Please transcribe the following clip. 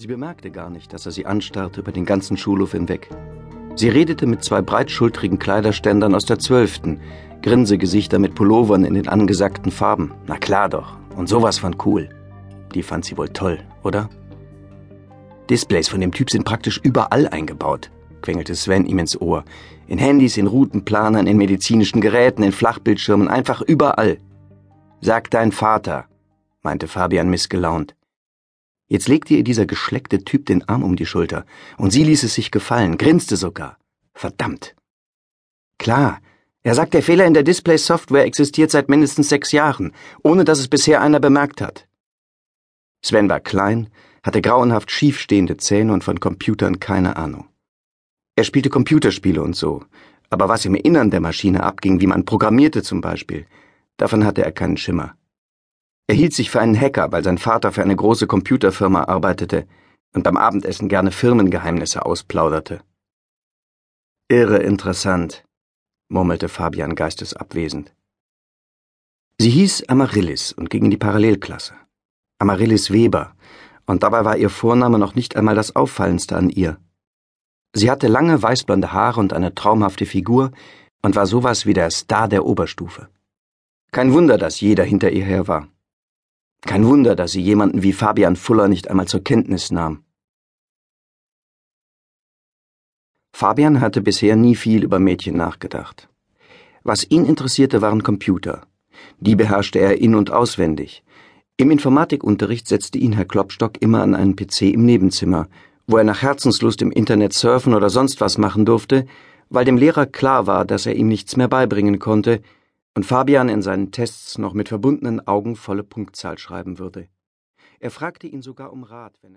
Sie bemerkte gar nicht, dass er sie anstarrte über den ganzen Schulhof hinweg. Sie redete mit zwei breitschultrigen Kleiderständern aus der Zwölften, Grinsegesichter mit Pullovern in den angesagten Farben. Na klar doch, und sowas von cool. Die fand sie wohl toll, oder? Displays von dem Typ sind praktisch überall eingebaut, quengelte Sven ihm ins Ohr. In Handys, in Routenplanern, in medizinischen Geräten, in Flachbildschirmen, einfach überall. Sag dein Vater, meinte Fabian missgelaunt. Jetzt legte ihr dieser geschleckte Typ den Arm um die Schulter, und sie ließ es sich gefallen, grinste sogar. Verdammt. Klar, er sagt, der Fehler in der Display-Software existiert seit mindestens sechs Jahren, ohne dass es bisher einer bemerkt hat. Sven war klein, hatte grauenhaft schiefstehende Zähne und von Computern keine Ahnung. Er spielte Computerspiele und so, aber was im Innern der Maschine abging, wie man programmierte zum Beispiel, davon hatte er keinen Schimmer. Er hielt sich für einen Hacker, weil sein Vater für eine große Computerfirma arbeitete und beim Abendessen gerne Firmengeheimnisse ausplauderte. Irre interessant, murmelte Fabian geistesabwesend. Sie hieß Amaryllis und ging in die Parallelklasse. Amaryllis Weber, und dabei war ihr Vorname noch nicht einmal das Auffallendste an ihr. Sie hatte lange weißblonde Haare und eine traumhafte Figur und war sowas wie der Star der Oberstufe. Kein Wunder, dass jeder hinter ihr her war. Kein Wunder, dass sie jemanden wie Fabian Fuller nicht einmal zur Kenntnis nahm. Fabian hatte bisher nie viel über Mädchen nachgedacht. Was ihn interessierte, waren Computer. Die beherrschte er in und auswendig. Im Informatikunterricht setzte ihn Herr Klopstock immer an einen PC im Nebenzimmer, wo er nach Herzenslust im Internet surfen oder sonst was machen durfte, weil dem Lehrer klar war, dass er ihm nichts mehr beibringen konnte, und Fabian in seinen Tests noch mit verbundenen Augen volle Punktzahl schreiben würde. Er fragte ihn sogar um Rat, wenn er